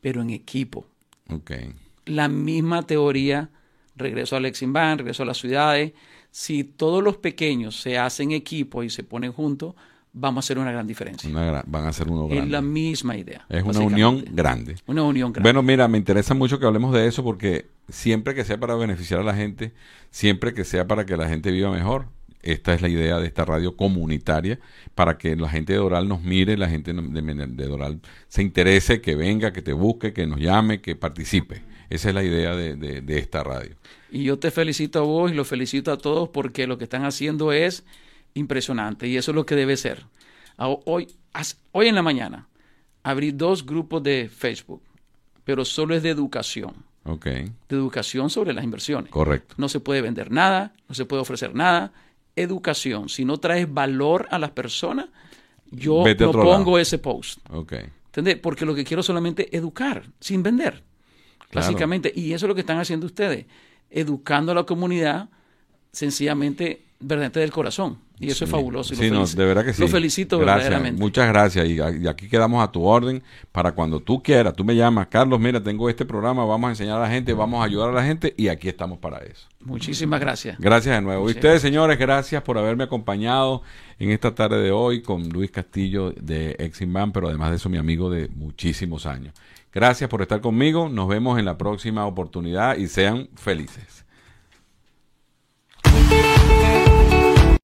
C: pero en equipo.
B: Okay.
C: La misma teoría, regreso al Lexington, regreso a las ciudades. Si todos los pequeños se hacen equipo y se ponen juntos, vamos a hacer una gran diferencia.
B: van a ser uno grande.
C: Es la misma idea.
B: Es una unión grande.
C: Una unión grande.
B: Bueno, mira, me interesa mucho que hablemos de eso porque siempre que sea para beneficiar a la gente, siempre que sea para que la gente viva mejor, esta es la idea de esta radio comunitaria para que la gente de Doral nos mire, la gente de, Doral se interese, que venga, que te busque, que nos llame, que participe. Esa es la idea de, esta radio.
C: Y yo te felicito a vos y lo felicito a todos porque lo que están haciendo es impresionante y eso es lo que debe ser. Hoy, hoy en la mañana abrí dos grupos de Facebook, pero solo es de educación.
B: Okay.
C: De educación sobre las inversiones.
B: Correcto.
C: No se puede vender nada, no se puede ofrecer nada educación, si no traes valor a las personas, yo no pongo ese post.
B: Okay.
C: ¿Entendés? Porque lo que quiero solamente educar, sin vender. Básicamente. Y eso es lo que están haciendo ustedes. Educando a la comunidad, sencillamente, verdaderamente del corazón. Y eso es fabuloso.
B: sí, no, de verdad que sí.
C: Lo felicito verdaderamente.
B: Muchas gracias. Y, aquí quedamos a tu orden para cuando tú quieras. Tú me llamas, Carlos, mira, tengo este programa, vamos a enseñar a la gente, vamos a ayudar a la gente y aquí estamos para eso.
C: Muchísimas gracias.
B: Gracias de nuevo. Y ustedes, señores, gracias por haberme acompañado en esta tarde de hoy con Luis Castillo de Eximban, pero además de eso, mi amigo de muchísimos años. Gracias por estar conmigo. Nos vemos en la próxima oportunidad y sean felices.